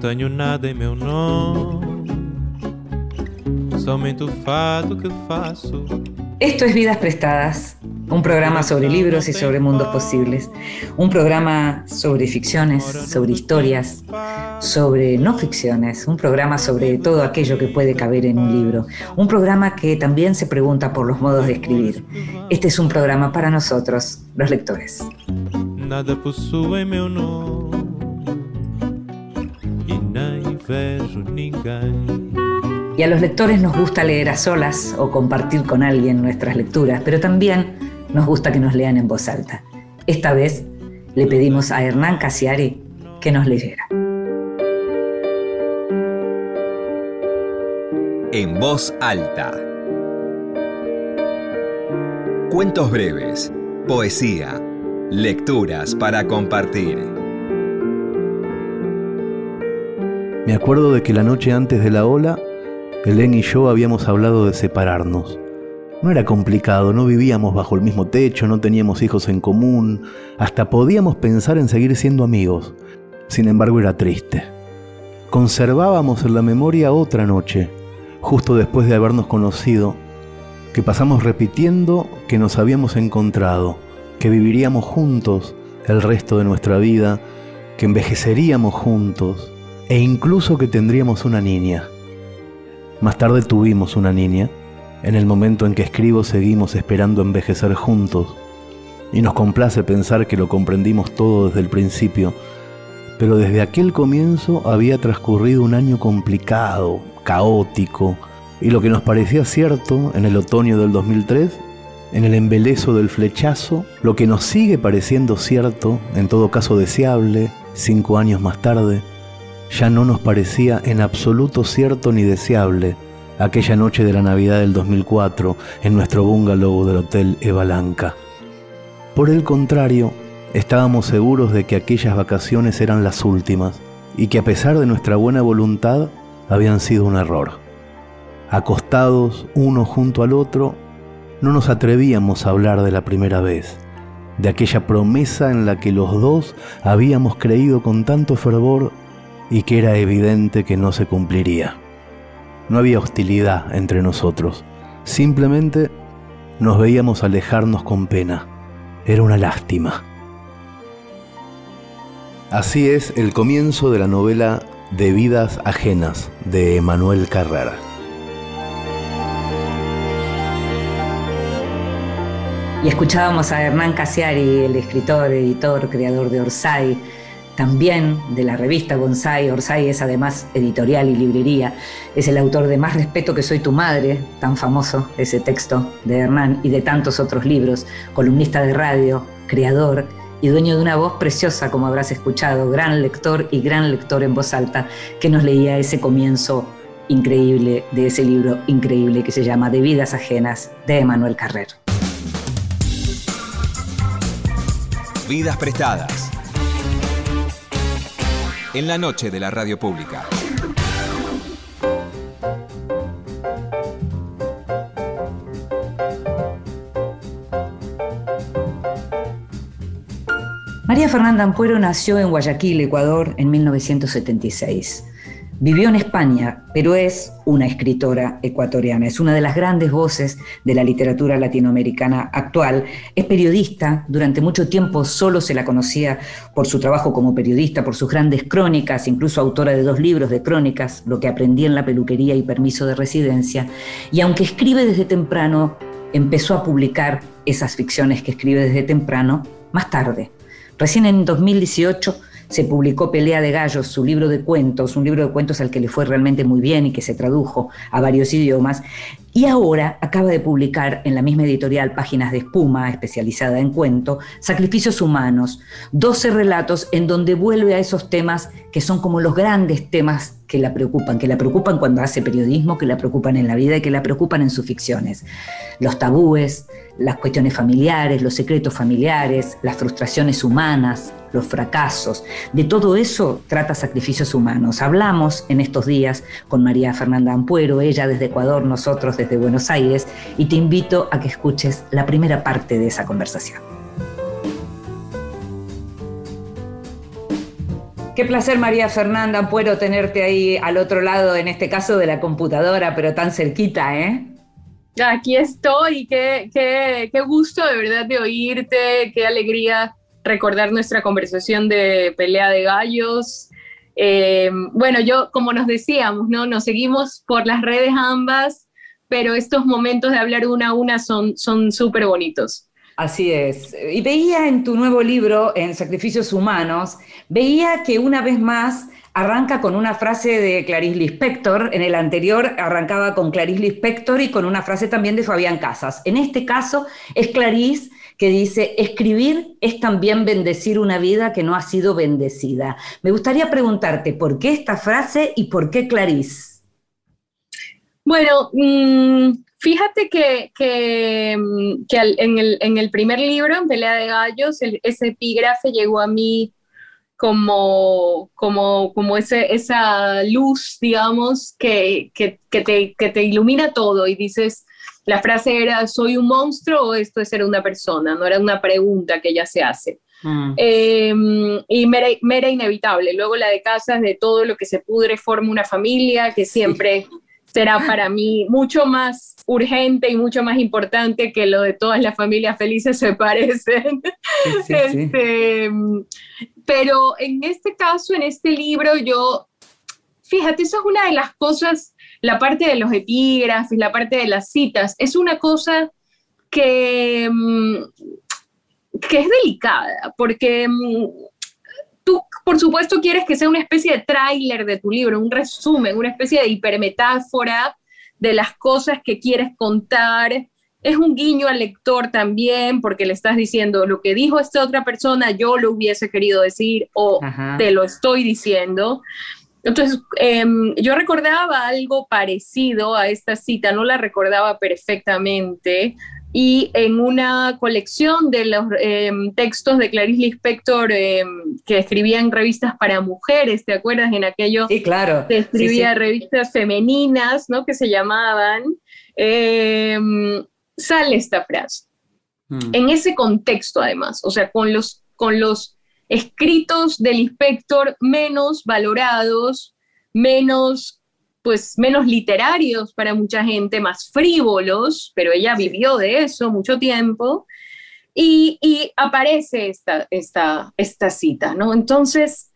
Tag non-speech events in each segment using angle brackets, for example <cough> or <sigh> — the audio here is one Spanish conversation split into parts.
tenho nada em meu nome, somente o fato que faço. Esto es Vidas Prestadas, un programa sobre libros y sobre mundos posibles, un programa sobre ficciones, sobre historias, sobre no ficciones, un programa sobre todo aquello que puede caber en un libro, un programa que también se pregunta por los modos de escribir. Este es un programa para nosotros, los lectores. Nada. Y a los lectores nos gusta leer a solas o compartir con alguien nuestras lecturas, pero también nos gusta que nos lean en voz alta. Esta vez le pedimos a Hernán Casiari que nos leyera. En voz alta. Cuentos breves, poesía, lecturas para compartir. Me acuerdo de que la noche antes de la ola, Helen y yo habíamos hablado de separarnos. No era complicado, no vivíamos bajo el mismo techo, no teníamos hijos en común, hasta podíamos pensar en seguir siendo amigos. Sin embargo, era triste. Conservábamos en la memoria otra noche, justo después de habernos conocido, que pasamos repitiendo que nos habíamos encontrado, que viviríamos juntos el resto de nuestra vida, que envejeceríamos juntos, e incluso que tendríamos una niña. Más tarde tuvimos una niña. En el momento en que escribo seguimos esperando envejecer juntos. Y nos complace pensar que lo comprendimos todo desde el principio. Pero desde aquel comienzo había transcurrido un año complicado, caótico, y lo que nos parecía cierto en el otoño del 2003, en el embelezo del flechazo, lo que nos sigue pareciendo cierto, en todo caso deseable, cinco años más tarde, ya no nos parecía en absoluto cierto ni deseable aquella noche de la Navidad del 2004 en nuestro bungalow del Hotel Evalanca. Por el contrario, estábamos seguros de que aquellas vacaciones eran las últimas y que a pesar de nuestra buena voluntad habían sido un error. Acostados uno junto al otro, no nos atrevíamos a hablar de la primera vez, de aquella promesa en la que los dos habíamos creído con tanto fervor y que era evidente que no se cumpliría. No había hostilidad entre nosotros, simplemente nos veíamos alejarnos con pena. Era una lástima. Así es el comienzo de la novela De vidas ajenas de Emanuel Carrera. Y escuchábamos a Hernán Casiari, el escritor, editor, creador de Orsay, también de la revista Bonsai. Orsay es además editorial y librería. Es el autor de Más respeto que soy tu madre, tan famoso ese texto de Hernán y de tantos otros libros, columnista de radio, creador y dueño de una voz preciosa, como habrás escuchado, gran lector y gran lector en voz alta, que nos leía ese comienzo increíble de ese libro increíble que se llama De vidas ajenas de Emanuel Carrer. Vidas prestadas en la noche de la radio pública. María Fernanda Ampuero nació en Guayaquil, Ecuador, en 1976. Vivió en España, pero es una escritora ecuatoriana, es una de las grandes voces de la literatura latinoamericana actual. Es periodista, durante mucho tiempo solo se la conocía por su trabajo como periodista, por sus grandes crónicas, incluso autora de dos libros de crónicas, Lo que aprendí en la peluquería y Permiso de residencia. Y aunque escribe desde temprano, empezó a publicar esas ficciones que escribe desde temprano más tarde. Recién en 2018 se publicó Pelea de Gallos, su libro de cuentos, un libro de cuentos al que le fue realmente muy bien y que se tradujo a varios idiomas. Y ahora acaba de publicar en la misma editorial Páginas de Espuma, especializada en cuento, Sacrificios Humanos, 12 relatos en donde vuelve a esos temas que son como los grandes temas que la preocupan, que la preocupan cuando hace periodismo, que la preocupan en la vida y que la preocupan en sus ficciones. Los tabúes, las cuestiones familiares, los secretos familiares, las frustraciones humanas, los fracasos. De todo eso trata Sacrificios Humanos. Hablamos en estos días con María Fernanda Ampuero, ella desde Ecuador, nosotros desde Buenos Aires, y te invito a que escuches la primera parte de esa conversación. Qué placer, María Fernanda Ampuero, tenerte ahí al otro lado, en este caso de la computadora, pero tan cerquita, ¿eh? Aquí estoy, qué, qué, qué gusto de verdad de oírte, qué alegría recordar nuestra conversación de pelea de gallos. Eh, bueno, yo, como nos decíamos, ¿no? Nos seguimos por las redes ambas, pero estos momentos de hablar una a una son súper bonitos. Así es. Y veía en tu nuevo libro, en Sacrificios Humanos, veía que una vez más arranca con una frase de Clarice Lispector, en el anterior arrancaba con Clarice Lispector y con una frase también de Fabián Casas. En este caso es Clarice que dice, escribir es también bendecir una vida que no ha sido bendecida. Me gustaría preguntarte, ¿por qué esta frase y por qué Clarice? Bueno, mm, fíjate que, mm, en, el, primer libro, en Pelea de Gallos, ese epígrafe llegó a mí como, como, como ese, esa luz, digamos, que, que, te, que te ilumina todo y dices, la frase era, ¿soy un monstruo o esto es ser una persona? No era una pregunta que ella se hace. Mm. Em, y me era, inevitable. Luego la de casas, de todo lo que se pudre, forma una familia, que siempre será para mí mucho más urgente y mucho más importante que lo de todas las familias felices se parecen. Este, pero en este caso, en este libro, yo, fíjate, eso es una de las cosas, la parte de los epígrafes, la parte de las citas, es una cosa que, mm, que es delicada, porque mm, tú, por supuesto, quieres que sea una especie de tráiler de tu libro, un resumen, una especie de hipermetáfora de las cosas que quieres contar. Es un guiño al lector también, porque le estás diciendo lo que dijo esta otra persona, yo lo hubiese querido decir o te lo estoy diciendo. Entonces, em, yo recordaba algo parecido a esta cita, no la recordaba perfectamente, y en una colección de los em, textos de Clarice Lispector em, que escribía en revistas para mujeres, ¿te acuerdas? En aquello sí, claro. que escribía revistas femeninas, ¿no? Que se llamaban, sale esta frase. Mm. En ese contexto, además, o sea, con los, con los escritos del Lispector menos valorados, menos pues menos literarios para mucha gente, más frívolos, pero ella vivió de eso mucho tiempo, y, aparece esta, esta, esta cita, ¿no? Entonces,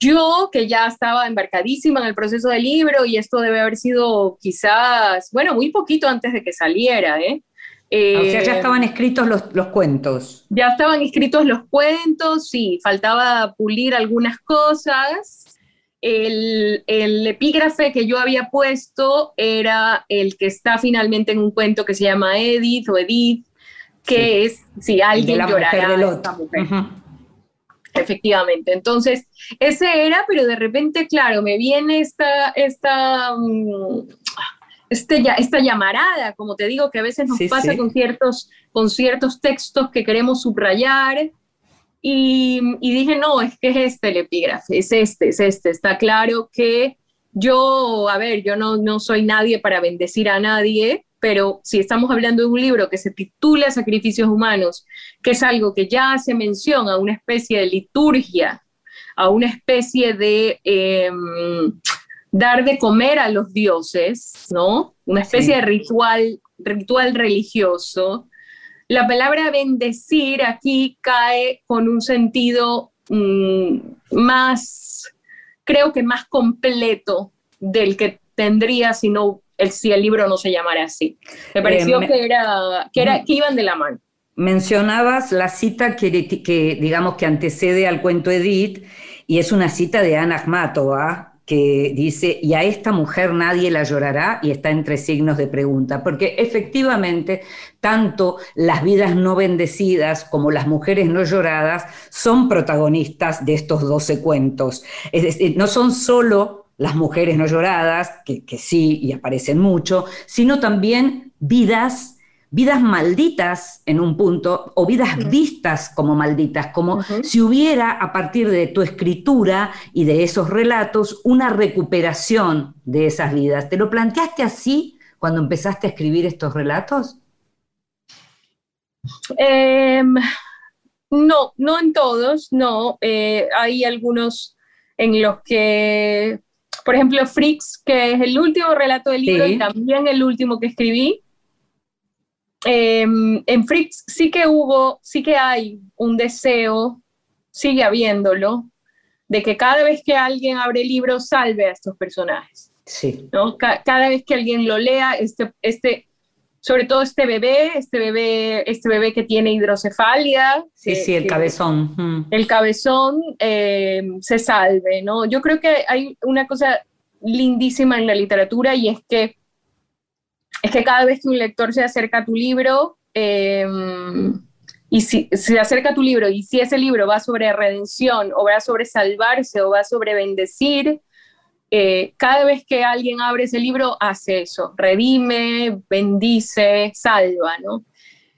yo que ya estaba embarcadísima en el proceso del libro, y esto debe haber sido quizás, bueno, muy poquito antes de que saliera, ¿eh? O sea, ya eh, estaban escritos los, los, cuentos. Ya estaban escritos los cuentos, sí, faltaba pulir algunas cosas, el, epígrafe que yo había puesto era el que está finalmente en un cuento que se llama Edith o Edith, que es si alguien llorará a esta mujer. Efectivamente. Entonces, ese era, pero de repente, claro, me viene esta, esta, mm, este, esta llamarada, como te digo, que a veces nos pasa Con, ciertos, con ciertos textos que queremos subrayar y, dije, no, es que es este el epígrafe, es este, es este. Está claro que yo, a ver, yo no, no soy nadie para bendecir a nadie, pero si estamos hablando de un libro que se titula Sacrificios Humanos, que es algo que ya hace mención a una especie de liturgia, a una especie de em, dar de comer a los dioses, ¿no? Una especie de ritual, ritual religioso, la palabra bendecir aquí cae con un sentido mm, más, creo que más completo del que tendría si, no, el, si el libro no se llamara así. Me pareció eh, que, era, que, era, que iban de la mano. Mencionabas la cita que, que, digamos, que antecede al cuento Edith, y es una cita de Ana Akhmatova, que dice, y a esta mujer nadie la llorará, y está entre signos de pregunta, porque efectivamente tanto las vidas no bendecidas como las mujeres no lloradas son protagonistas de estos doce cuentos. Es decir, no son solo las mujeres no lloradas, que, que sí y aparecen mucho, sino también vidas vidas malditas en un punto o vidas vistas como malditas, como si hubiera a partir de tu escritura y de esos relatos una recuperación de esas vidas. ¿Te lo planteaste así cuando empezaste a escribir estos relatos? Em, no, no en todos, no. Eh, hay algunos en los que, por ejemplo, Freaks, que es el último relato del libro y también el último que escribí, Em, en Fritz sí que hubo, sí que hay un deseo, sigue habiéndolo, de que cada vez que alguien abre el libro salve a estos personajes. Sí. ¿no? cada vez que alguien lo lea, este, este, sobre todo este bebé, este bebé, este bebé que tiene hidrocefalia. Sí, sí, el cabezón. Mm. El cabezón em, se salve, ¿no? Yo creo que hay una cosa lindísima en la literatura y es que es que cada vez que un lector se acerca a tu libro, em, y si se acerca a tu libro y si ese libro va sobre redención o va sobre salvarse o va sobre bendecir, eh, cada vez que alguien abre ese libro hace eso, redime, bendice, salva, ¿no?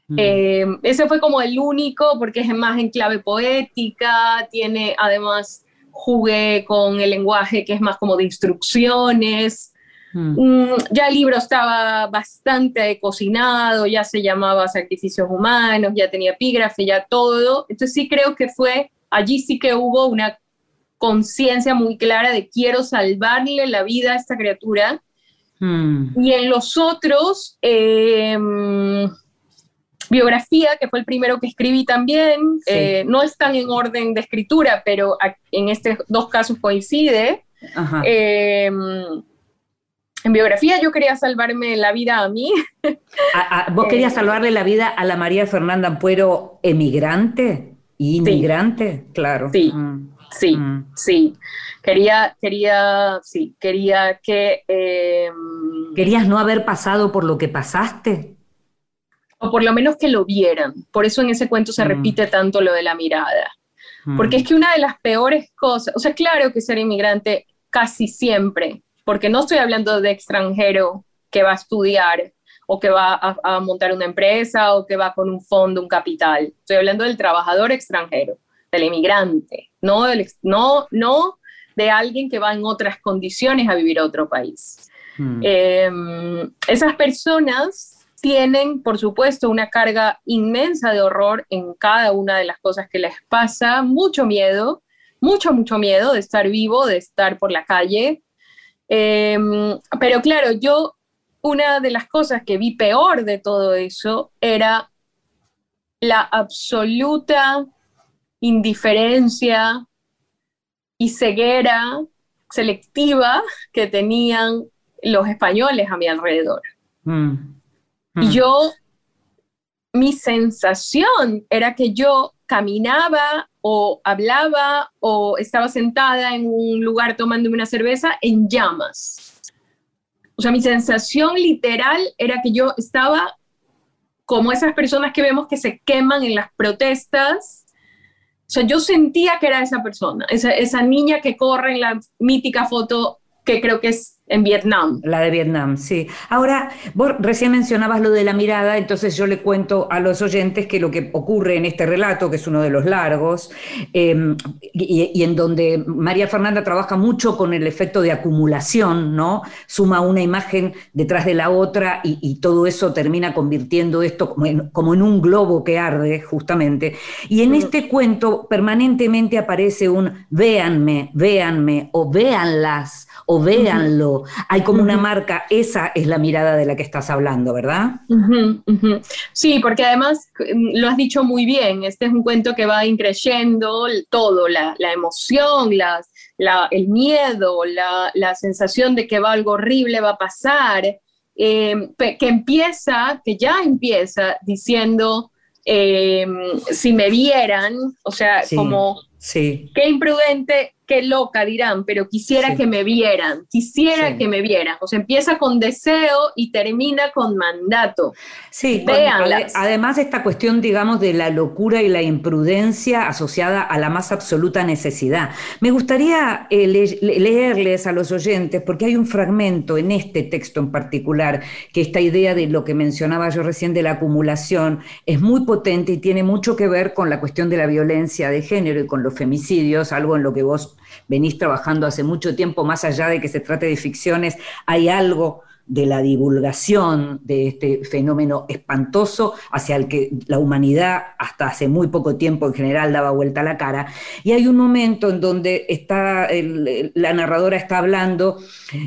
Mm. Em, ese fue como el único porque es más en clave poética, tiene además jugué con el lenguaje que es más como de instrucciones, Mm. Mm, ya el libro estaba bastante cocinado, ya se llamaba Sacrificios Humanos, ya tenía epígrafe, ya todo. Entonces sí creo que fue, allí sí que hubo una conciencia muy clara de quiero salvarle la vida a esta criatura. Mm. Y en los otros, em, biografía, que fue el primero que escribí también, eh, no están en orden de escritura, pero en estos dos casos coincide. Eh, en biografía yo quería salvarme la vida a mí. ¿Vos eh, querías salvarle la vida a la María Fernanda Ampuero emigrante? ¿Inmigrante? Claro. Sí, mm. sí, mm. sí. Quería, quería, sí, quería que... Em, ¿Querías no haber pasado por lo que pasaste? O por lo menos que lo vieran. Por eso en ese cuento se mm. repite tanto lo de la mirada. Porque es que una de las peores cosas, o sea, claro que ser inmigrante casi siempre porque no estoy hablando de extranjero que va a estudiar o que va a, montar una empresa o que va con un fondo, un capital. Estoy hablando del trabajador extranjero, del emigrante, no, no, no de alguien que va en otras condiciones a vivir a otro país. Hmm. Em, esas personas tienen, por supuesto, una carga inmensa de horror en cada una de las cosas que les pasa, mucho miedo, mucho, mucho miedo de estar vivo, de estar por la calle, Em, pero claro, yo una de las cosas que vi peor de todo eso era la absoluta indiferencia y ceguera selectiva que tenían los españoles a mi alrededor. Mm. Y mm. yo, mi sensación era que yo caminaba o hablaba o estaba sentada en un lugar tomándome una cerveza en llamas. O sea, mi sensación literal era que yo estaba como esas personas que vemos que se queman en las protestas. O sea, yo sentía que era esa persona, esa, esa niña que corre en la mítica foto que creo que es en Vietnam. La de Vietnam, sí. Ahora, vos recién mencionabas lo de la mirada, entonces yo le cuento a los oyentes que lo que ocurre en este relato, que es uno de los largos, em, y, en donde María Fernanda trabaja mucho con el efecto de acumulación, ¿no? Suma una imagen detrás de la otra y, todo eso termina convirtiendo esto como en, un globo que arde, justamente. Y en mm. este cuento permanentemente aparece un véanme, véanme, o véanlas, o véanlo hay como una marca, esa es la mirada de la que estás hablando, ¿verdad? Sí, porque además mm, lo has dicho muy bien, este es un cuento que va increyendo todo, la, emoción, el miedo, la, sensación de que va algo horrible va a pasar, em, que empieza, que ya empieza diciendo, em, si me vieran, o sea, como, sí. qué imprudente qué loca dirán, pero quisiera que me vieran, quisiera que me vieran. O sea, empieza con deseo y termina con mandato. Sí, además esta cuestión, digamos, de la locura y la imprudencia asociada a la más absoluta necesidad. Me gustaría eh, leerles a los oyentes, porque hay un fragmento en este texto en particular, que esta idea de lo que mencionaba yo recién de la acumulación es muy potente y tiene mucho que ver con la cuestión de la violencia de género y con los femicidios, algo en lo que vos venís trabajando hace mucho tiempo, más allá de que se trate de ficciones, hay algo de la divulgación de este fenómeno espantoso hacia el que la humanidad hasta hace muy poco tiempo en general daba vuelta la cara. Y hay un momento en donde está la narradora está hablando,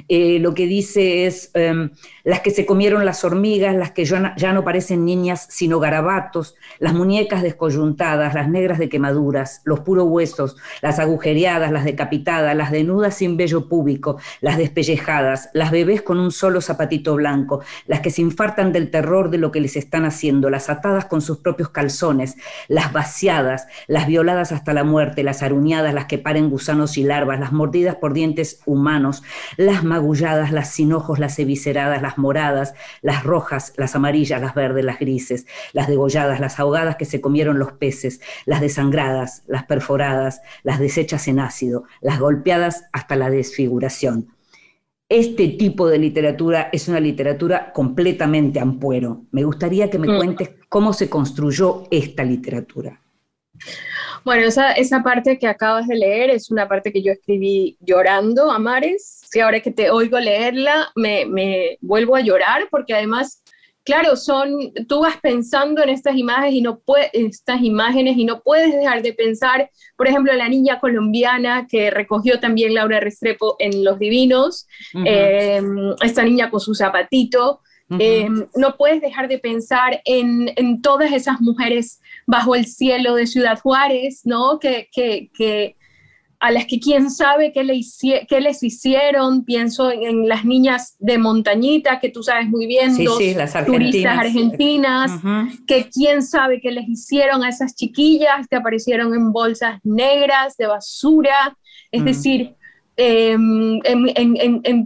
eh, lo que dice es em, las que se comieron las hormigas, las que ya, ya no parecen niñas sino garabatos, las muñecas descoyuntadas, las negras de quemaduras, los puros huesos, las agujereadas, las decapitadas, las denudas sin vello púbico, las despellejadas, las bebés con un solo zapatito blanco, las que se infartan del terror de lo que les están haciendo, las atadas con sus propios calzones, las vaciadas, las violadas hasta la muerte, las aruñadas, las que paren gusanos y larvas, las mordidas por dientes humanos, las magulladas, las sin ojos, las evisceradas, las moradas, las rojas, las amarillas, las verdes, las grises, las degolladas, las ahogadas que se comieron los peces, las desangradas, las perforadas, las deshechas en ácido, las golpeadas hasta la desfiguración este tipo de literatura es una literatura completamente ampuero. Me gustaría que me mm. cuentes cómo se construyó esta literatura. Bueno, esa, esa parte que acabas de leer es una parte que yo escribí llorando a mares. Y ahora que te oigo leerla, me, me vuelvo a llorar porque además claro, son, tú vas pensando en estas imágenes y no puedes, estas imágenes y no puedes dejar de pensar, por ejemplo, la niña colombiana que recogió también Laura Restrepo en Los Divinos, em, esta niña con su zapatito. Em, no puedes dejar de pensar en, en, todas esas mujeres bajo el cielo de Ciudad Juárez, ¿no? Que, que, que a las que quién sabe qué, le qué les hicieron, pienso en, las niñas de montañita, que tú sabes muy bien, dos las turistas argentinas, que quién sabe qué les hicieron a esas chiquillas que aparecieron en bolsas negras de basura, es decir, Em,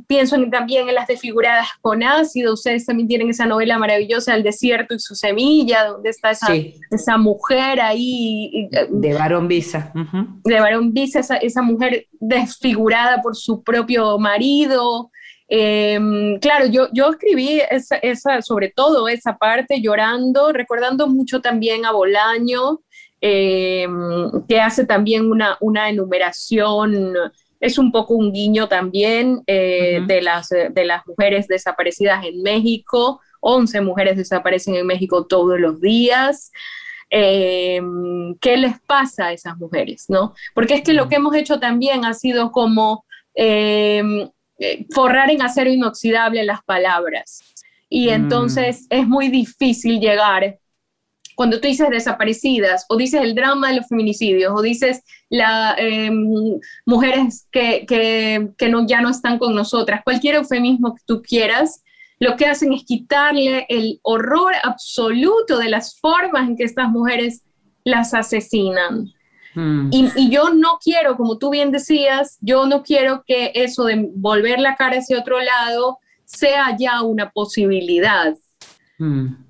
pienso también en las desfiguradas con ácido, ustedes también tienen esa novela maravillosa, El desierto y su semilla, donde está esa, esa mujer ahí. Eh, de Barón Visa. De Barón Visa, esa, mujer desfigurada por su propio marido. Em, claro, yo, yo escribí esa, esa, sobre todo esa parte llorando, recordando mucho también a Bolaño, em, que hace también una, una enumeración es un poco un guiño también eh, de, las, de las mujeres desaparecidas en México. 11 mujeres desaparecen en México todos los días. Em, ¿Qué les pasa a esas mujeres? ¿no? Porque es que lo que hemos hecho también ha sido como em, eh, forrar en acero inoxidable las palabras. Y mm. entonces es muy difícil llegar cuando tú dices desaparecidas o dices el drama de los feminicidios o dices las em, mujeres que, que, no, ya no están con nosotras, cualquier eufemismo que tú quieras, lo que hacen es quitarle el horror absoluto de las formas en que estas mujeres las asesinan. Hmm. Y, y, yo no quiero, como tú bien decías, yo no quiero que eso de volver la cara hacia otro lado sea ya una posibilidad. Hmm.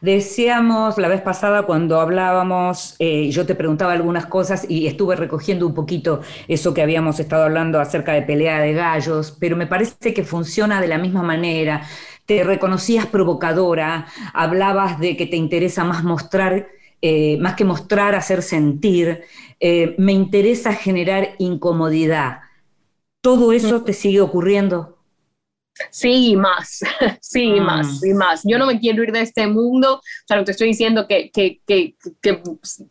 Decíamos la vez pasada cuando hablábamos, eh, yo te preguntaba algunas cosas y estuve recogiendo un poquito eso que habíamos estado hablando acerca de pelea de gallos, pero me parece que funciona de la misma manera. Te reconocías provocadora, hablabas de que te interesa más mostrar, eh, más que mostrar, hacer sentir. Eh, me interesa generar incomodidad. ¿Todo eso te sigue ocurriendo? Sí, más, <laughs> sí, ah. más, y más. Yo no me quiero ir de este mundo, o sea, no te estoy diciendo que, que, que, que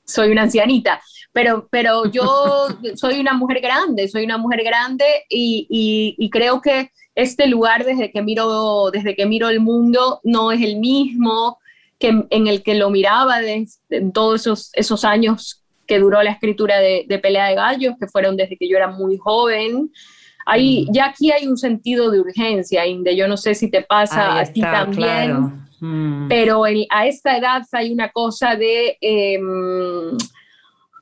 soy una ancianita, pero, pero yo <laughs> soy una mujer grande, soy una mujer grande y, y, y, creo que este lugar desde que, miro, desde que miro el mundo no es el mismo que en el que lo miraba en todos esos, esos años que duró la escritura de, de Pelea de Gallos, que fueron desde que yo era muy joven. Hay, ya aquí hay un sentido de urgencia, Inde, yo no sé si te pasa a ti también, mm. pero a esta edad hay una cosa de... Em,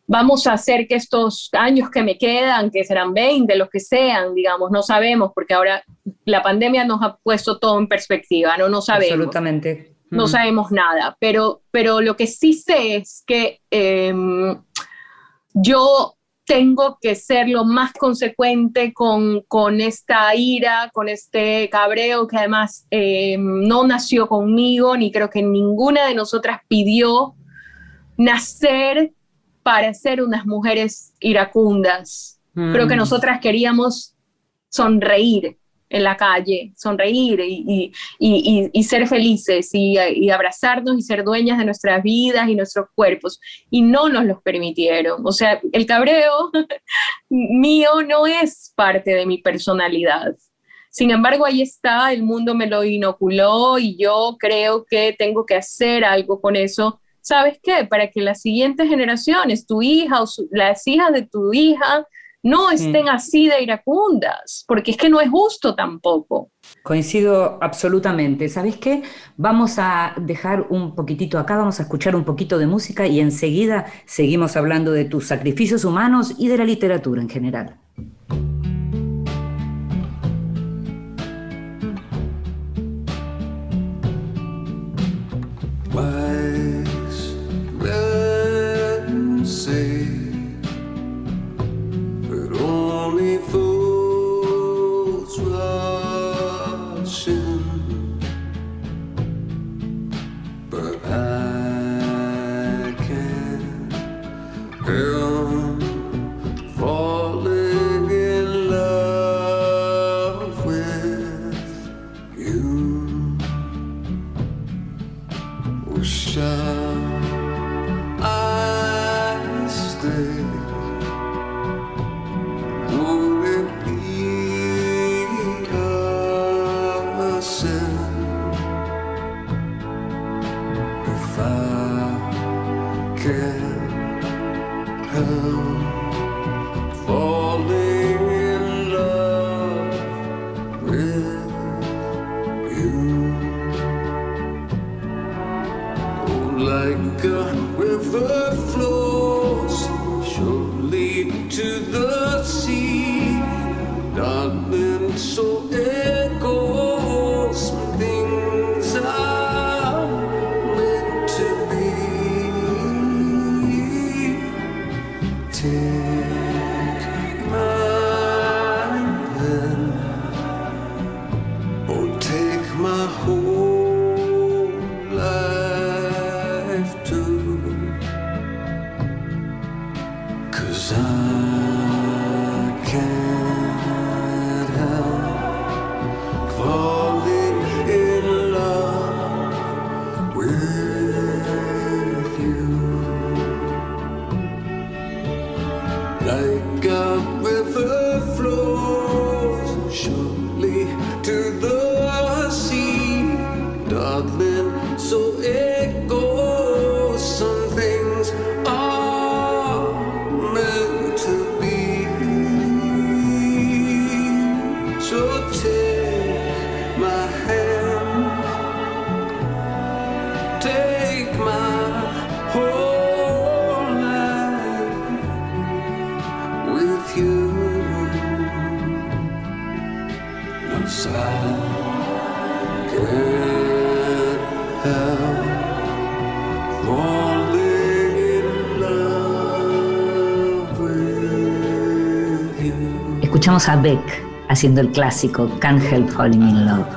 vamos a hacer que estos años que me quedan, que serán 20, los que sean, digamos, no sabemos, porque ahora la pandemia nos ha puesto todo en perspectiva, no, no sabemos. Absolutamente. No sabemos nada, pero, pero lo que sí sé es que em, yo tengo que ser lo más consecuente con, con esta ira, con este cabreo que además em, no nació conmigo, ni creo que ninguna de nosotras pidió nacer para ser unas mujeres iracundas. Creo que mm. nosotras queríamos sonreír en la calle, sonreír y, y, y, ser felices y, abrazarnos y ser dueñas de nuestras vidas y nuestros cuerpos. Y no nos los permitieron. O sea, el cabreo <laughs> mío no es parte de mi personalidad. Sin embargo, ahí está, el mundo me lo inoculó y yo creo que tengo que hacer algo con eso ¿sabes qué? Para que las siguientes generaciones, tu hija o las hijas de tu hija, no estén así de iracundas, porque es que no es justo tampoco. Coincido absolutamente. ¿Sabes qué? Vamos a dejar un poquitito acá, vamos a escuchar un poquito de música y enseguida seguimos hablando de tus sacrificios humanos y de la literatura en general. you. Oh, like a river flows surely to the sea, darling, so. Escuchamos a Beck haciendo el clásico Can't Help Falling in Love.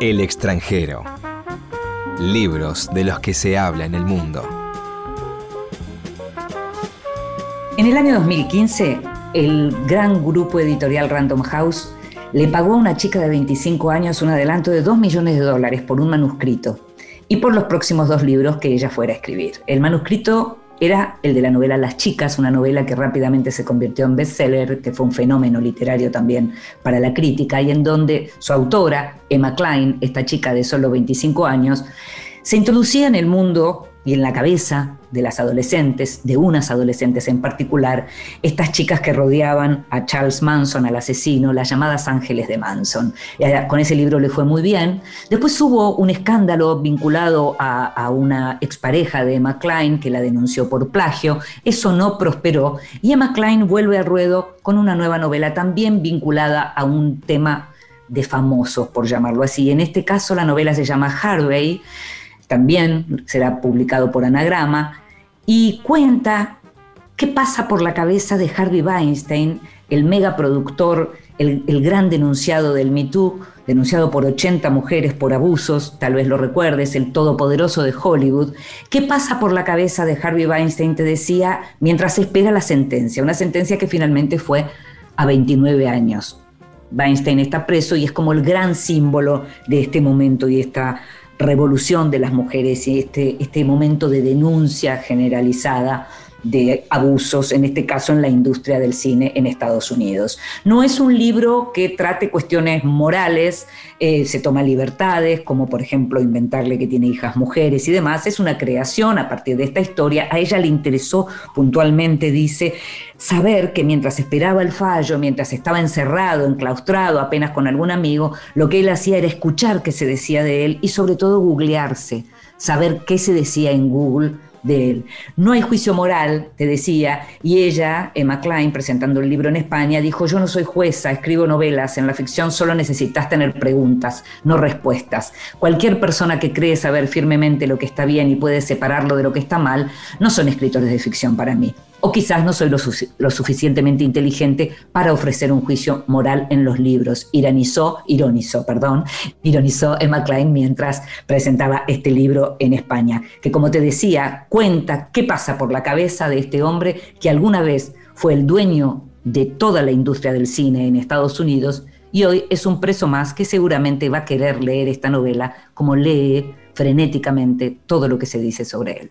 El extranjero libros de los que se habla en el mundo. En el año 2015, el gran grupo editorial Random House le pagó a una chica de 25 años un adelanto de 2 millones de dólares por un manuscrito y por los próximos dos libros que ella fuera a escribir. El manuscrito era el de la novela Las chicas, una novela que rápidamente se convirtió en bestseller, que fue un fenómeno literario también para la crítica, y en donde su autora, Emma Klein, esta chica de solo 25 años, se introducía en el mundo y en la cabeza de las adolescentes, de unas adolescentes en particular, estas chicas que rodeaban a Charles Manson, al asesino, las llamadas ángeles de Manson. Eh, con ese libro le fue muy bien. Después hubo un escándalo vinculado a, a una expareja de Emma Klein que la denunció por plagio. Eso no prosperó y Emma Klein vuelve al ruedo con una nueva novela también vinculada a un tema de famosos, por llamarlo así. En este caso la novela se llama Harvey también será publicado por Anagrama, y cuenta qué pasa por la cabeza de Harvey Weinstein, el megaproductor, el, el gran denunciado del Me Too, denunciado por 80 mujeres por abusos, tal vez lo recuerdes, el todopoderoso de Hollywood. ¿Qué pasa por la cabeza de Harvey Weinstein? Te decía, mientras espera la sentencia, una sentencia que finalmente fue a 29 años. Weinstein está preso y es como el gran símbolo de este momento y esta revolución de las mujeres y este, este momento de denuncia generalizada de abusos, en este caso en la industria del cine en Estados Unidos. No es un libro que trate cuestiones morales, eh, se toma libertades, como por ejemplo inventarle que tiene hijas mujeres y demás, es una creación a partir de esta historia. A ella le interesó puntualmente, dice, saber que mientras esperaba el fallo, mientras estaba encerrado, enclaustrado apenas con algún amigo, lo que él hacía era escuchar qué se decía de él y sobre todo googlearse, saber qué se decía en Google de él. No hay juicio moral, te decía, y ella, Emma Klein, presentando el libro en España, dijo, yo no soy jueza, escribo novelas, en la ficción solo necesitas tener preguntas, no respuestas. Cualquier persona que cree saber firmemente lo que está bien y puede separarlo de lo que está mal, no son escritores de ficción para mí o quizás no soy lo, suficientemente inteligente para ofrecer un juicio moral en los libros. Ironizó, ironizó, perdón, ironizó Emma Klein mientras presentaba este libro en España, que como te decía, cuenta qué pasa por la cabeza de este hombre que alguna vez fue el dueño de toda la industria del cine en Estados Unidos y hoy es un preso más que seguramente va a querer leer esta novela como lee frenéticamente todo lo que se dice sobre él.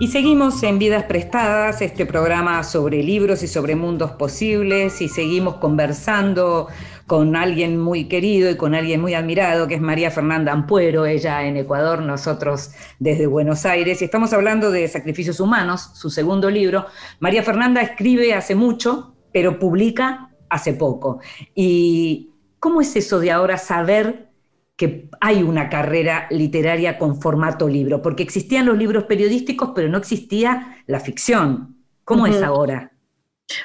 Y seguimos en Vidas Prestadas, este programa sobre libros y sobre mundos posibles, y seguimos conversando con alguien muy querido y con alguien muy admirado, que es María Fernanda Ampuero, ella en Ecuador, nosotros desde Buenos Aires, y estamos hablando de Sacrificios Humanos, su segundo libro. María Fernanda escribe hace mucho, pero publica hace poco. ¿Y cómo es eso de ahora saber que hay una carrera literaria con formato libro, porque existían los libros periodísticos, pero no existía la ficción. ¿Cómo es ahora?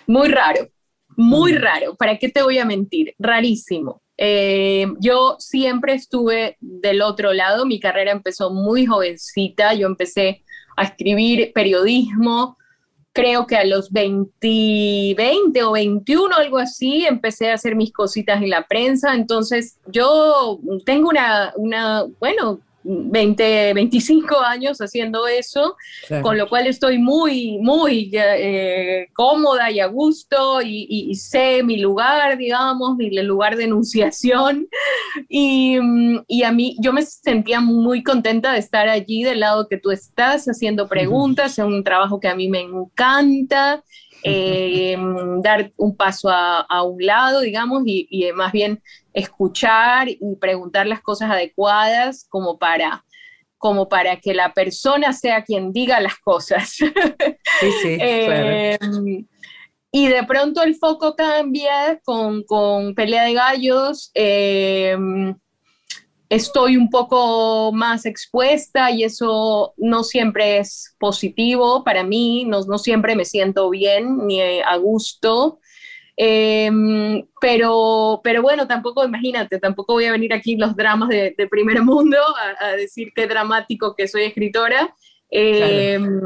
Muy raro, muy raro. ¿Para qué te voy a mentir? Rarísimo. Eh, yo siempre estuve del otro lado, mi carrera empezó muy jovencita, yo empecé a escribir periodismo creo que a los 20, 20 o 21, algo así, empecé a hacer mis cositas en la prensa. Entonces, yo tengo una, una bueno, 20, 25 años haciendo eso, con lo cual estoy muy, muy eh, cómoda y a gusto y, sé mi lugar, digamos, mi lugar de enunciación. Y, y, a mí, yo me sentía muy contenta de estar allí del lado que tú estás, haciendo preguntas, es un trabajo que a mí me encanta. Eh, dar un paso a, un lado, digamos, y, y, más bien escuchar y preguntar las cosas adecuadas como para como para que la persona sea quien diga las cosas. <laughs> Sí, sí, em, Y de pronto el foco cambia con, con Pelea de Gallos. Em, estoy un poco más expuesta y eso no siempre es positivo para mí, no, no siempre me siento bien ni a gusto. Em, pero, pero bueno, tampoco, imagínate, tampoco voy a venir aquí los dramas de, primer mundo a, decir qué dramático que soy escritora. claro, em,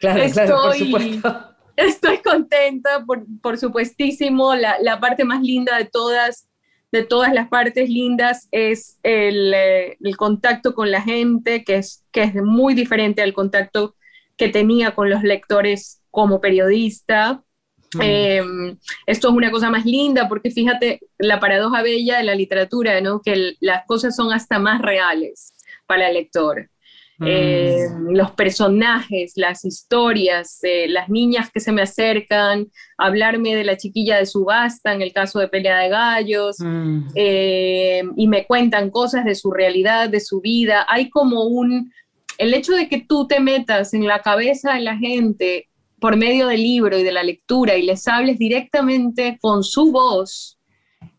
claro, <laughs> por supuesto. <laughs> estoy contenta, por, por supuestísimo. La, la, parte más linda de todas, de todas las partes lindas es el, eh, el, contacto con la gente, que es, que es muy diferente al contacto que tenía con los lectores como periodista. Eh, esto es una cosa más linda porque fíjate la paradoja bella de la literatura, ¿no? que las cosas son hasta más reales para el lector. Eh, mm. los personajes, las historias, eh, las niñas que se me acercan, hablarme de la chiquilla de subasta en el caso de Pelea de Gallos, mm. y me cuentan cosas de su realidad, de su vida. Hay como un, el hecho de que tú te metas en la cabeza de la gente por medio del libro y de la lectura y les hables directamente con su voz,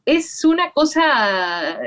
es una cosa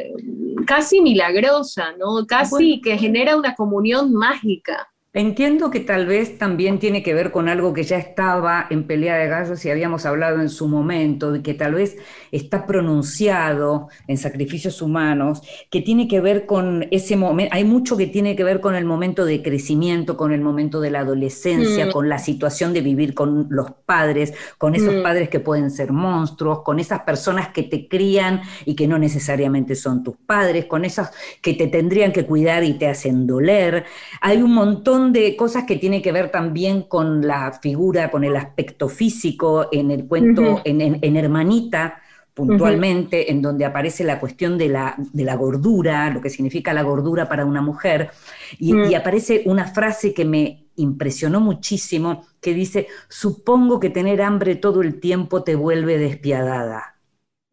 casi milagrosa, ¿no? Casi que genera una comunión mágica. Entiendo que tal vez también tiene que ver con algo que ya estaba en Pelea de Gallos y habíamos hablado en su momento, de que tal vez está pronunciado en Sacrificios Humanos, que tiene que ver con ese momento, hay mucho que tiene que ver con el momento de crecimiento, con el momento de la adolescencia, mm. con la situación de vivir con los padres, con esos mm. padres que pueden ser monstruos, con esas personas que te crían y que no necesariamente son tus padres, con esas que te tendrían que cuidar y te hacen doler. Hay un montón de cosas que tienen que ver también con la figura, con el aspecto físico, en el cuento, en, Hermanita, puntualmente, en donde aparece la cuestión de la, de la, gordura, lo que significa la gordura para una mujer, y, mm. aparece una frase que me impresionó muchísimo, que dice, supongo que tener hambre todo el tiempo te vuelve despiadada.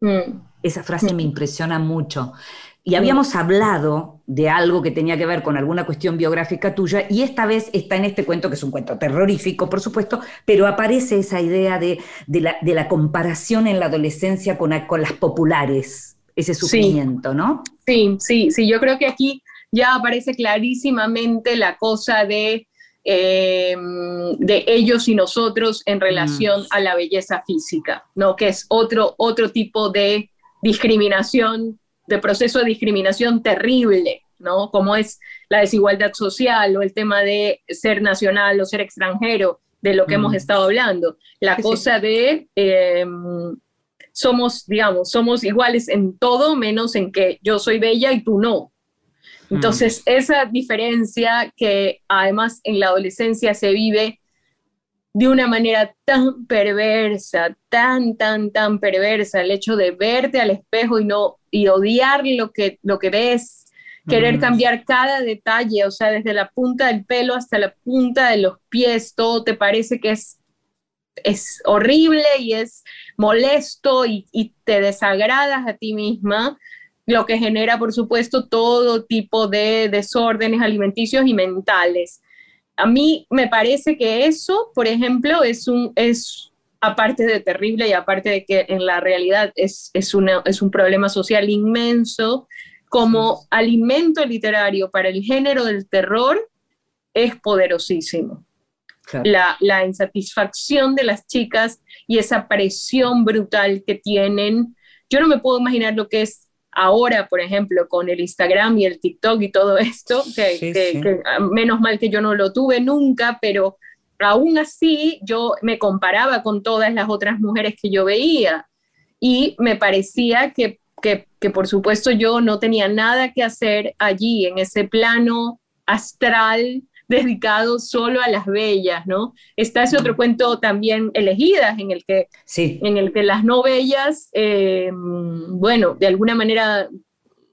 Mm. Esa frase me impresiona mucho. Y habíamos hablado de algo que tenía que ver con alguna cuestión biográfica tuya, y esta vez está en este cuento, que es un cuento terrorífico, por supuesto, pero aparece esa idea de, la, comparación en la adolescencia con, con las populares, ese sufrimiento, ¿no? Sí, sí, sí, yo creo que aquí ya aparece clarísimamente la cosa de, em, de ellos y nosotros en relación mm. a la belleza física, ¿no? Que es otro, otro tipo de discriminación de proceso de discriminación terrible, ¿no? Como es la desigualdad social o el tema de ser nacional o ser extranjero, de lo que hemos mm. estado hablando. La cosa de em, somos, digamos, somos iguales en todo menos en que yo soy bella y tú no. Entonces, mm. esa diferencia que además en la adolescencia se vive de una manera tan perversa, tan, tan, tan perversa, el hecho de verte al espejo y no y odiar lo que, lo que ves, querer cambiar cada detalle, o sea, desde la punta del pelo hasta la punta de los pies, todo te parece que es, es horrible y es molesto y, y te desagradas a ti misma, lo que genera, por supuesto, todo tipo de desórdenes alimenticios y mentales a mí me parece que eso, por ejemplo, es un, es, aparte de terrible y aparte de que en la realidad es, es, una, es un problema social inmenso, como alimento literario para el género del terror es poderosísimo. La, la, insatisfacción de las chicas y esa presión brutal que tienen. Yo no me puedo imaginar lo que es ahora, por ejemplo, con el Instagram y el TikTok y todo esto, que, ah, menos mal que yo no lo tuve nunca, pero aún así yo me comparaba con todas las otras mujeres que yo veía. Y me parecía que, que, que por supuesto yo no tenía nada que hacer allí en ese plano astral dedicado solo a las bellas, ¿no? Está ese otro cuento también, Elegidas, en el que, sí. en el que las no bellas, eh, bueno, de alguna manera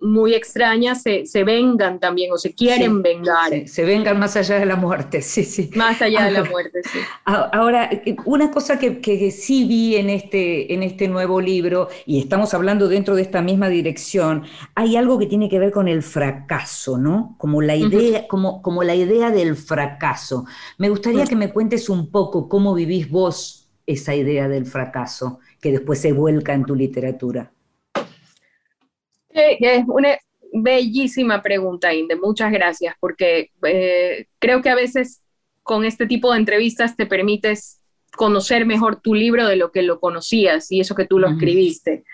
muy extrañas se, se, vengan también o se quieren vengar. se vengan más allá de la muerte, <laughs> sí, sí. Más allá de la muerte, sí. Ahora, una cosa que, que, sí vi en este, en este nuevo libro, y estamos hablando dentro de esta misma dirección, hay algo que tiene que ver con el fracaso, ¿no? Como la idea, como, como la idea del fracaso. Me gustaría que me cuentes un poco cómo vivís vos esa idea del fracaso, que después se vuelca en tu literatura es una bellísima pregunta, Inde. Muchas gracias, porque eh, creo que a veces con este tipo de entrevistas te permites conocer mejor tu libro de lo que lo conocías y eso que tú lo escribiste.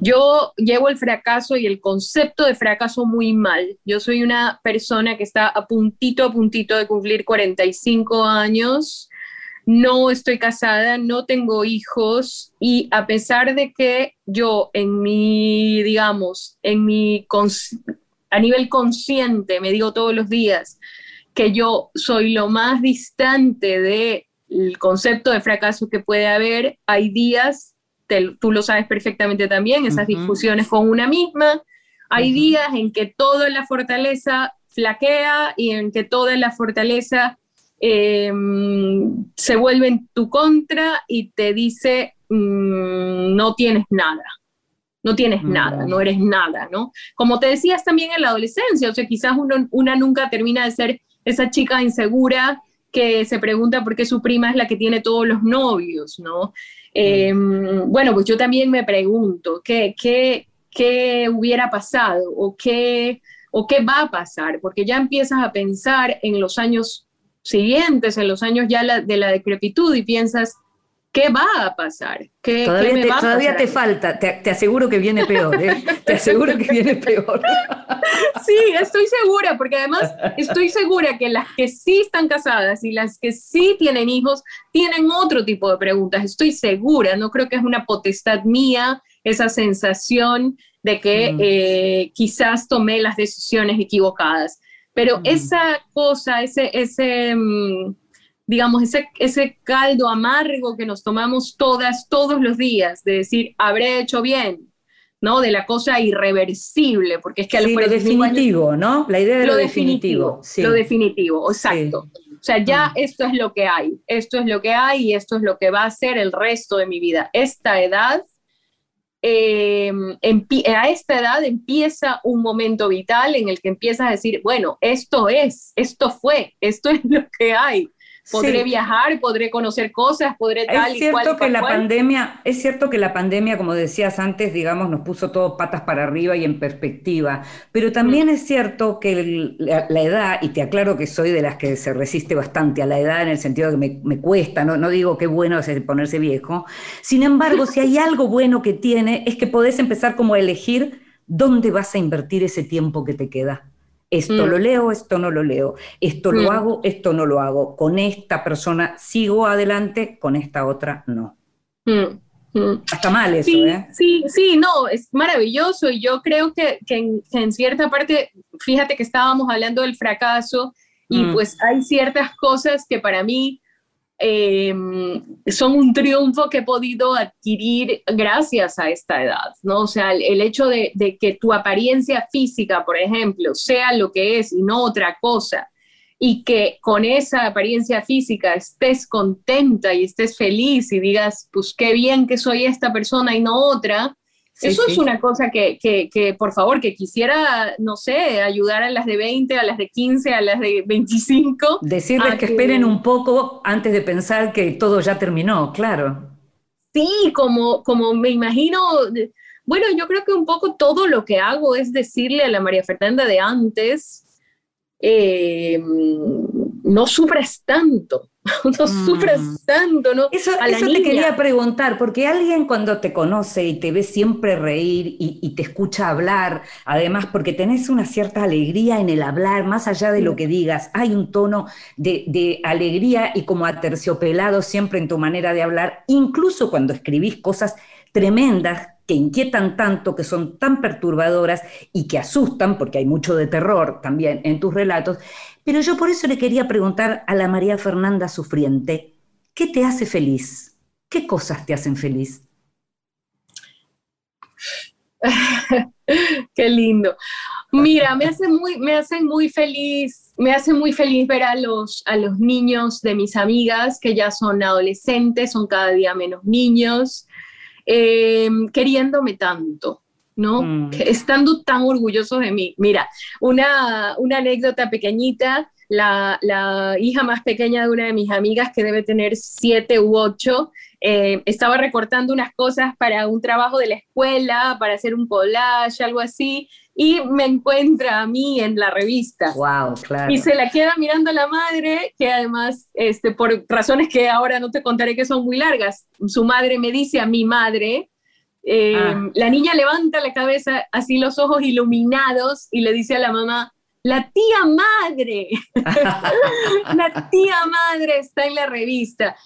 Yo llevo el fracaso y el concepto de fracaso muy mal. Yo soy una persona que está a puntito, a puntito de cumplir 45 años no estoy casada, no tengo hijos y a pesar de que yo en mi, digamos, en mi, a nivel consciente me digo todos los días que yo soy lo más distante del concepto de fracaso que puede haber, hay días, tú lo sabes perfectamente también, esas discusiones con una misma, hay días en que toda la fortaleza flaquea y en que toda la fortaleza em, se vuelve en tu contra y te dice, mm, no tienes nada, no tienes nada, no eres nada, ¿no? Como te decías también en la adolescencia, o sea, quizás una nunca termina de ser esa chica insegura que se pregunta por qué su prima es la que tiene todos los novios, ¿no? Em, bueno, pues yo también me pregunto, ¿qué, qué, qué hubiera pasado o qué, o qué va a pasar? Porque ya empiezas a pensar en los años siguientes, en los años ya de la decrepitud y piensas, ¿Qué va a pasar? ¿Qué, todavía, te, todavía te falta, te, aseguro que viene peor, ¿eh? <laughs> te aseguro que viene peor. <laughs> sí, estoy segura, porque además estoy segura que las que sí están casadas y las que sí tienen hijos tienen otro tipo de preguntas, estoy segura, no creo que es una potestad mía esa sensación de que mm. eh, quizás tomé las decisiones equivocadas, pero mm. esa cosa, ese... ese mm, digamos, ese, ese caldo amargo que nos tomamos todas, todos los días, de decir, habré hecho bien, ¿no? De la cosa irreversible, porque es que... Sí, lo definitivo, ¿no? La idea de lo, definitivo. sí. Lo definitivo, exacto. O sea, ya mm. esto es lo que hay, esto es lo que hay y esto es lo que va a ser el resto de mi vida. Esta edad, em, a esta edad empieza un momento vital en el que empiezas a decir, bueno, esto es, esto fue, esto es lo que hay podré viajar, podré conocer cosas, podré tal es cierto que la pandemia, es cierto que la pandemia, como decías antes, digamos, nos puso todo patas para arriba y en perspectiva, pero también mm. es cierto que la, edad, y te aclaro que soy de las que se resiste bastante a la edad en el sentido de que me, cuesta, no, no digo que bueno es ponerse viejo, sin embargo, si hay algo bueno que tiene, es que podés empezar como a elegir dónde vas a invertir ese tiempo que te queda. Esto mm. lo leo, esto no lo leo. Esto lo mm. hago, esto no lo hago. Con esta persona sigo adelante, con esta otra no. Mm, Está mal eso, sí, ¿eh? Sí, sí, no, es maravilloso y yo creo que, en, cierta parte, fíjate que estábamos hablando del fracaso y pues hay ciertas cosas que para mí Em, son un triunfo que he podido adquirir gracias a esta edad, ¿no? O sea, el, hecho de, que tu apariencia física, por ejemplo, sea lo que es y no otra cosa, y que con esa apariencia física estés contenta y estés feliz y digas, pues qué bien que soy esta persona y no otra, eso es una cosa que, que, por favor, que quisiera, no sé, ayudar a las de 20, a las de 15, a las de 25. Decirles que, esperen un poco antes de pensar que todo ya terminó, claro. Sí, como, como me imagino, bueno, yo creo que un poco todo lo que hago es decirle a la María Fernanda de antes, eh, no sufras tanto, <laughs> no sufras mm. tanto, ¿no? Eso, te quería preguntar, porque alguien cuando te conoce y te ve siempre reír y, te escucha hablar, además porque tenés una cierta alegría en el hablar, más allá de lo que digas, hay un tono de, de alegría y como aterciopelado siempre en tu manera de hablar, incluso cuando escribís cosas tremendas que inquietan tanto, que son tan perturbadoras y que asustan, porque hay mucho de terror también en tus relatos, pero yo por eso le quería preguntar a la María Fernanda Sufriente, ¿qué te hace feliz? ¿Qué cosas te hacen feliz? <laughs> Qué lindo. Mira, me hace muy, me muy feliz, me hace muy feliz ver a los, a los niños de mis amigas que ya son adolescentes, son cada día menos niños, eh, queriéndome tanto. ¿No? Mm. Estando tan orgullosos de mí. Mira, una, anécdota pequeñita, la, hija más pequeña de una de mis amigas, que debe tener siete u ocho, eh, estaba recortando unas cosas para un trabajo de la escuela, para hacer un collage, algo así, y me encuentra a mí en la revista. Wow, claro. Y se la queda mirando la madre, que además, este, por razones que ahora no te contaré que son muy largas, su madre me dice a mi madre, eh, ah. La niña levanta la cabeza, así los ojos iluminados, y le dice a la mamá, la tía madre, <laughs> la tía madre está en la revista.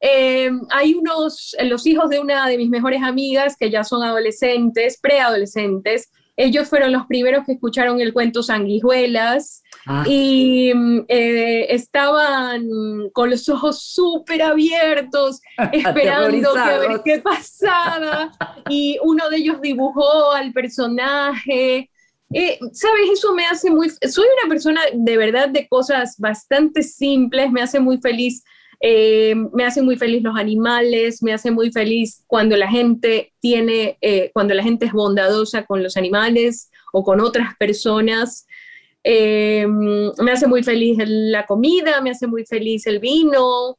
Eh, hay unos, los hijos de una de mis mejores amigas que ya son adolescentes, preadolescentes, ellos fueron los primeros que escucharon el cuento Sanguijuelas ah. y eh, estaban con los ojos súper abiertos, <laughs> esperando que ver qué pasaba. <laughs> Y uno de ellos dibujó al personaje. Eh, Sabes, eso me hace muy... Soy una persona de verdad de cosas bastante simples, me hace muy feliz eh, me hacen muy feliz los animales, me hace muy feliz cuando la gente tiene, eh, cuando la gente es bondadosa con los animales o con otras personas. Eh, me hace muy feliz la comida, me hace muy feliz el vino.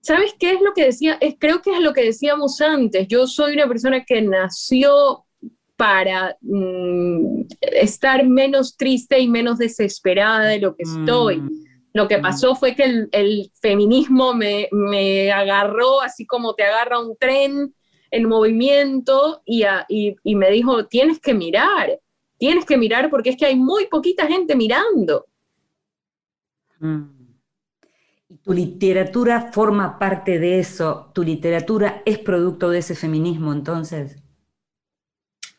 ¿Sabes qué es lo que decía? Es, creo que es lo que decíamos antes. Yo soy una persona que nació para mm, estar menos triste y menos desesperada de lo que estoy. Mm. Lo que pasó fue que el, feminismo me, agarró así como te agarra un tren en movimiento y, y, me dijo, tienes que mirar, tienes que mirar porque es que hay muy poquita gente mirando. Mm. ¿Y tu literatura forma parte de eso? ¿Tu literatura es producto de ese feminismo entonces?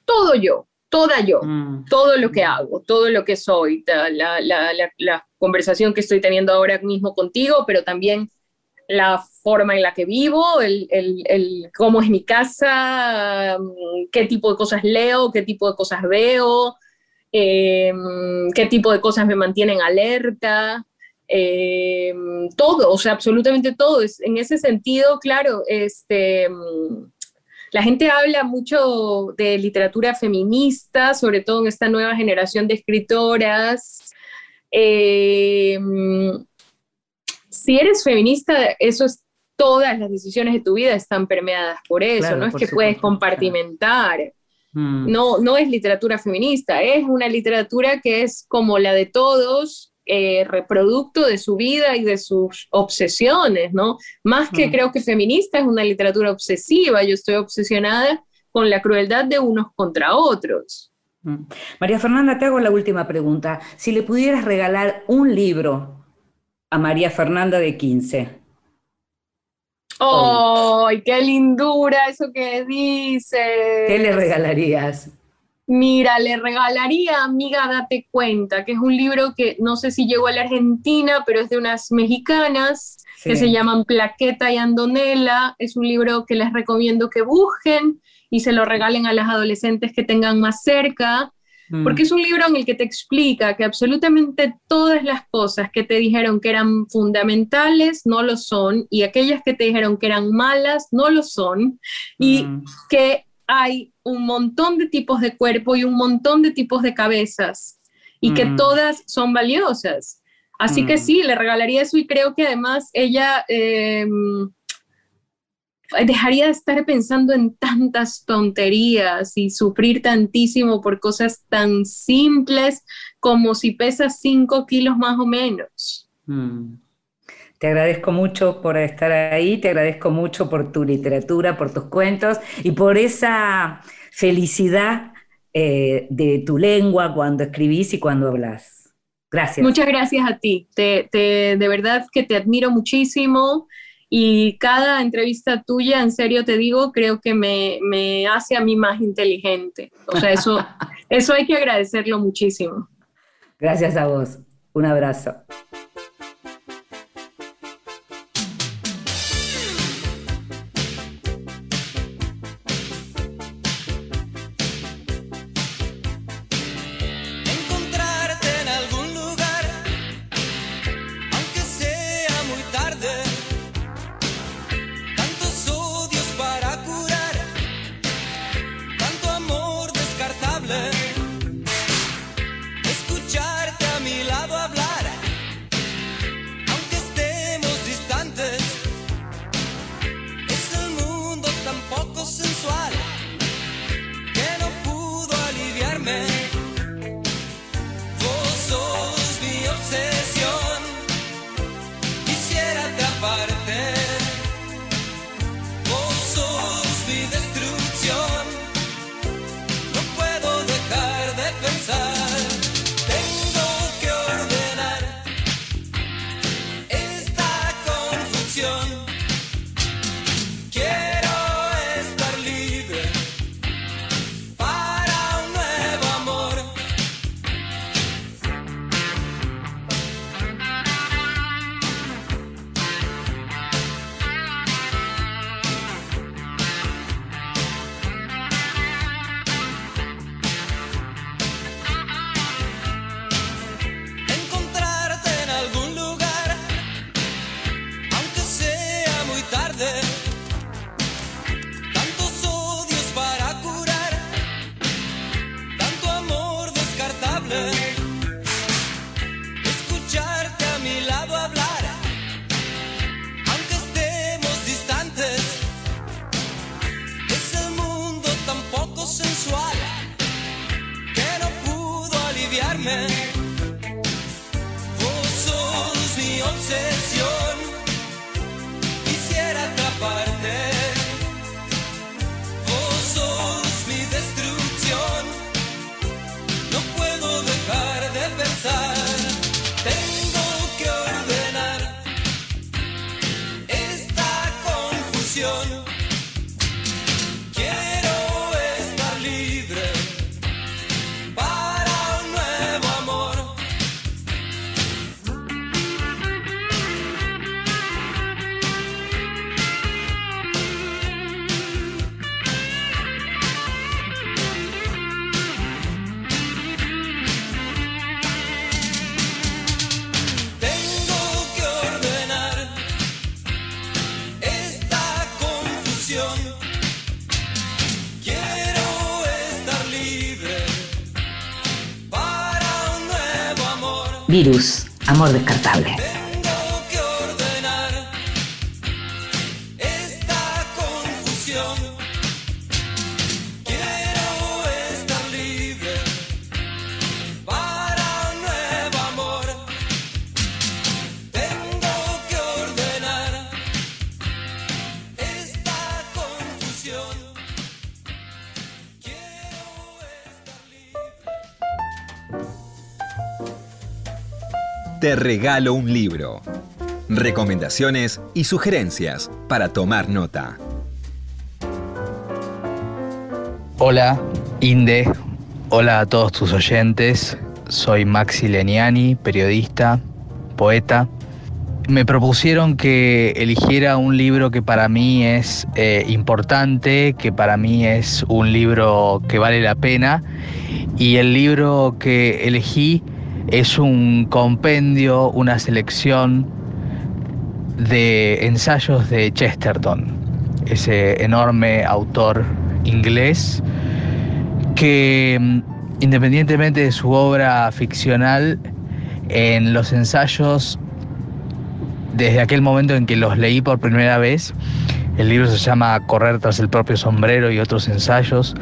Todo yo, toda yo, mm. todo lo que hago, todo lo que soy, la, conversación que estoy teniendo ahora mismo contigo, pero también la forma en la que vivo, el, cómo es mi casa, mm, qué tipo de cosas leo, qué tipo de cosas veo, em, qué tipo de cosas me mantienen alerta. Em, todo, o sea, absolutamente todo. en ese sentido, claro, este, mm, la gente habla mucho de literatura feminista, sobre todo en esta nueva generación de escritoras. Eh, si eres feminista, eso es todas las decisiones de tu vida están permeadas por eso, no es que puedes compartimentar. Mm. No, no es literatura feminista, es una literatura que es como la de todos, eh, reproducto de su vida y de sus obsesiones, ¿no? Más que mm. creo que feminista es una literatura obsesiva, yo estoy obsesionada con la crueldad de unos contra otros. Mm. María Fernanda, te hago la última pregunta. Si le pudieras regalar un libro a María Fernanda de 15. ¡Ay, qué lindura eso que dices! ¿Qué le regalarías? Mira, le regalaría Amiga Date Cuenta, que es un libro que no sé si llegó a la Argentina, pero es de unas mexicanas que se llaman Plaqueta y Andonela. Es un libro que les recomiendo que busquen y se lo regalen a las adolescentes que tengan más cerca, mm. porque es un libro en el que te explica que absolutamente todas las cosas que te dijeron que eran fundamentales no lo son, y aquellas que te dijeron que eran malas no lo son, y mm. que hay un montón de tipos de cuerpo y un montón de tipos de cabezas y que mm. todas son valiosas. Así que mm. sí, le regalaría eso y creo que además ella em, dejaría de estar pensando en tantas tonterías y sufrir tantísimo por cosas tan simples como si pesas 5 kilos más o menos. Mm. Te agradezco mucho por estar ahí, te agradezco mucho por tu literatura, por tus cuentos y por esa felicidad eh, de tu lengua cuando escribís y cuando hablas. Gracias. Muchas gracias a ti. Te, de verdad que te admiro muchísimo y cada entrevista tuya, en serio te digo, creo que me, me hace a mí más inteligente. O sea, eso, <laughs> eso hay que agradecerlo muchísimo. Gracias a vos. Un abrazo. Virus, amor descartable. Te regalo un libro. Recomendaciones y sugerencias para tomar nota. Hola, Inde. Hola a todos tus oyentes. Soy Maxi Leniani, periodista, poeta. Me propusieron que eligiera un libro que para mí es eh, importante, que para mí es un libro que vale la pena. Y el libro que elegí es un compendio, una selección de ensayos de Chesterton, ese enorme autor inglés que mm, independientemente de su obra ficcional, en los ensayos, desde aquel momento en que los leí por primera vez, el libro se llama Correr tras el propio sombrero y otros ensayos,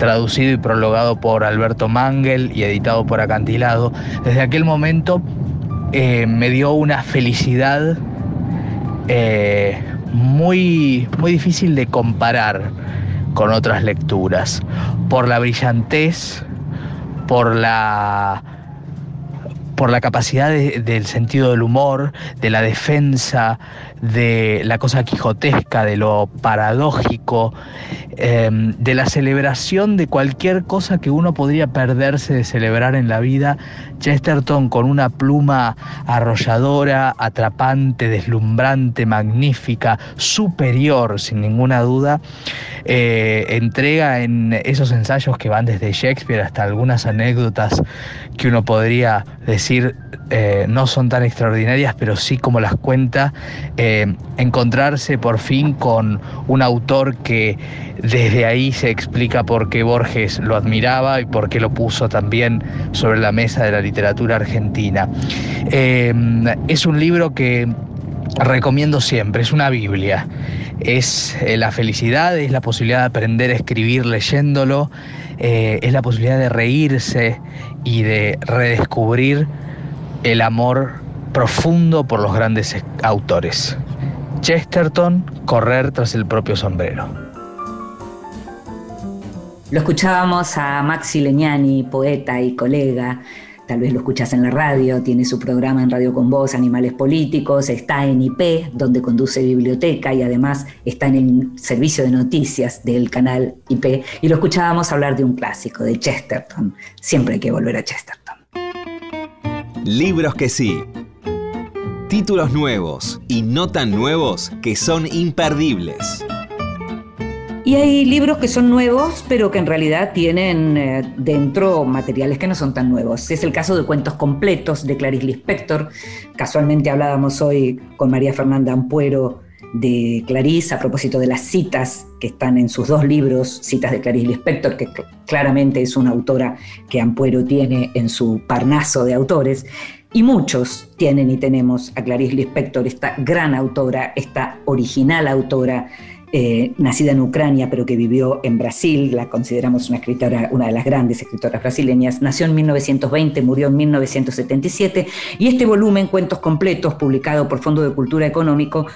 traducido y prologado por Alberto Mangel y editado por Acantilado, desde aquel momento eh, me dio una felicidad eh, muy, muy difícil de comparar con otras lecturas, por la brillantez, por la por la capacidad del sentido del humor, de la defensa, de la cosa quijotesca, de lo paradójico, em, de la celebración de cualquier cosa que uno podría perderse de celebrar en la vida, Chesterton con una pluma arrolladora, atrapante, deslumbrante, magnífica, superior, sin ninguna duda, eh, entrega en esos ensayos que van desde Shakespeare hasta algunas anécdotas que uno podría decir eh, no son tan extraordinarias, pero sí como las cuenta, eh, encontrarse por fin con un autor que desde ahí se explica por qué Borges lo admiraba y por qué lo puso también sobre la mesa de la literatura argentina. es un libro que recomiendo siempre, es una Biblia es eh, la felicidad, es la posibilidad de aprender a escribir leyéndolo, eh, es la posibilidad de reírse y de redescubrir el amor profundo por los grandes autores. Chesterton, correr tras el propio sombrero. Lo escuchábamos a Maxi Leñani, poeta y colega, tal vez lo escuchas en la radio, tiene su programa en Radio con Voz, Animales Políticos, está en IP, donde conduce biblioteca y además está en el servicio de noticias del canal IP. Y lo escuchábamos hablar de un clásico, de Chesterton. Siempre hay que volver a Chesterton. Libros que sí. Títulos nuevos y no tan nuevos que son imperdibles. Y hay libros que son nuevos, pero que en realidad tienen eh, dentro materiales que no son tan nuevos. Es el caso de Cuentos Completos de Clarice Lispector. Casualmente hablábamos hoy con María Fernanda Ampuero de Clarice a propósito de las citas que están en sus dos libros, citas de Clarice Lispector, que claramente es una autora que Ampuero tiene en su parnaso de autores. Y muchos tienen y tenemos a Clarice Lispector, esta gran autora, esta original autora eh, nacida en Ucrania, pero que vivió en Brasil, la consideramos una escritora, una de las grandes escritoras brasileñas, nació en 1920, murió en 1977, y este volumen, Cuentos Completos, publicado por Fondo de Cultura Económica,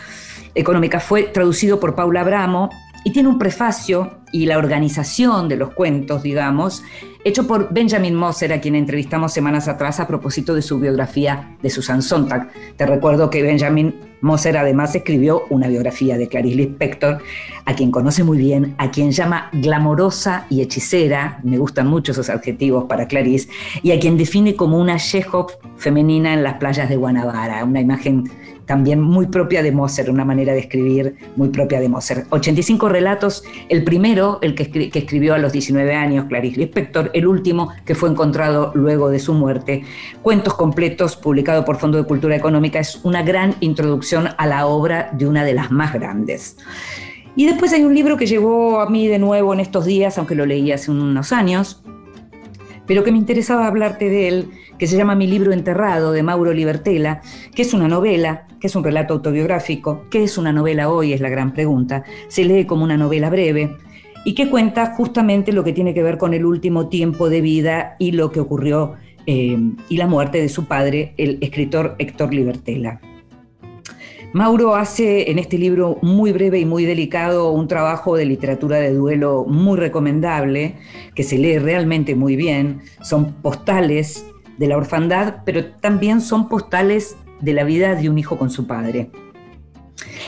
fue traducido por Paula Abramo y tiene un prefacio y la organización de los cuentos, digamos, hecho por Benjamin Moser, a quien entrevistamos semanas atrás a propósito de su biografía de Susan Sontag. Te recuerdo que Benjamin Moser además escribió una biografía de Clarice Lispector, a quien conoce muy bien, a quien llama glamorosa y hechicera, me gustan mucho esos adjetivos para Clarice, y a quien define como una Chekhov femenina en las playas de Guanabara, una imagen también muy propia de Moser, una manera de escribir muy propia de Moser. 85 relatos, el primero, el que, escribió a los 19 años, Clarice Lispector, el último que fue encontrado luego de su muerte. Cuentos completos, publicado por Fondo de Cultura Económica, es una gran introducción a la obra de una de las más grandes. Y después hay un libro que llegó a mí de nuevo en estos días, aunque lo leí hace unos años, pero que me interesaba hablarte de él, que se llama Mi libro enterrado, de Mauro Libertela, que es una novela, que es un relato autobiográfico. ¿Qué es una novela hoy? Es la gran pregunta. Se lee como una novela breve y que cuenta justamente lo que tiene que ver con el último tiempo de vida y lo que ocurrió eh, y la muerte de su padre, el escritor Héctor Libertela. Mauro hace en este libro muy breve y muy delicado un trabajo de literatura de duelo muy recomendable, que se lee realmente muy bien. Son postales de la orfandad, pero también son postales de la vida de un hijo con su padre.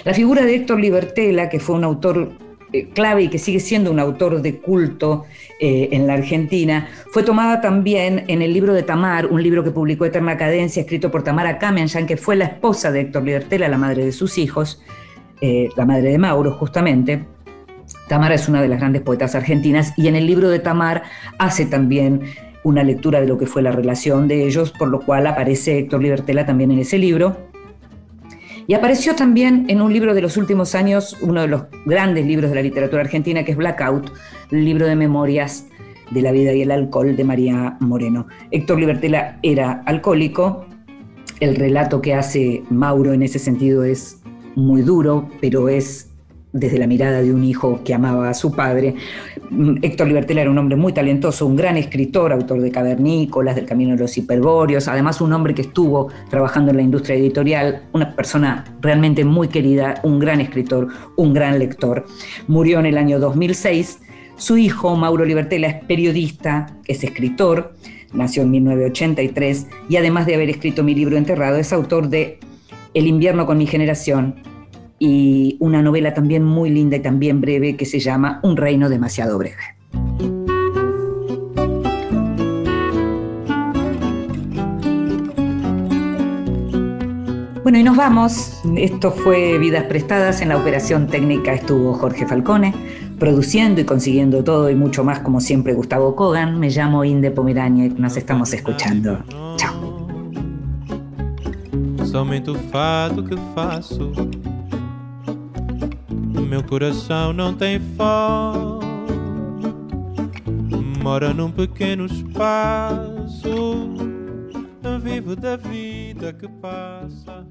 La figura de Héctor Libertela, que fue un autor clave y que sigue siendo un autor de culto eh, en la Argentina, fue tomada también en el libro de Tamar, un libro que publicó Eterna Cadencia, escrito por Tamara Kamenyan, que fue la esposa de Héctor Libertela, la madre de sus hijos, eh, la madre de Mauro, justamente. Tamara es una de las grandes poetas argentinas y en el libro de Tamar hace también una lectura de lo que fue la relación de ellos, por lo cual aparece Héctor Libertela también en ese libro. Y apareció también en un libro de los últimos años, uno de los grandes libros de la literatura argentina, que es Blackout, el libro de memorias de la vida y el alcohol de María Moreno. Héctor Libertela era alcohólico, el relato que hace Mauro en ese sentido es muy duro, pero es desde la mirada de un hijo que amaba a su padre. Mm, Héctor Libertela era un hombre muy talentoso, un gran escritor, autor de Cavernícolas, del Camino de los Hiperbóreos, además un hombre que estuvo trabajando en la industria editorial, una persona realmente muy querida, un gran escritor, un gran lector. Murió en el año 2006. Su hijo, Mauro Libertela, es periodista, es escritor, nació en 1983 y además de haber escrito mi libro Enterrado, es autor de El invierno con mi generación, y una novela también muy linda y también breve que se llama Un reino demasiado breve. Bueno, y nos vamos. Esto fue Vidas Prestadas. En la operación técnica estuvo Jorge Falcone, produciendo y consiguiendo todo y mucho más, como siempre, Gustavo Kogan. Me llamo Inde Pomerania y nos estamos escuchando. Chao. Meu coração não tem fome. Mora num pequeno espaço. Vivo da vida que passa.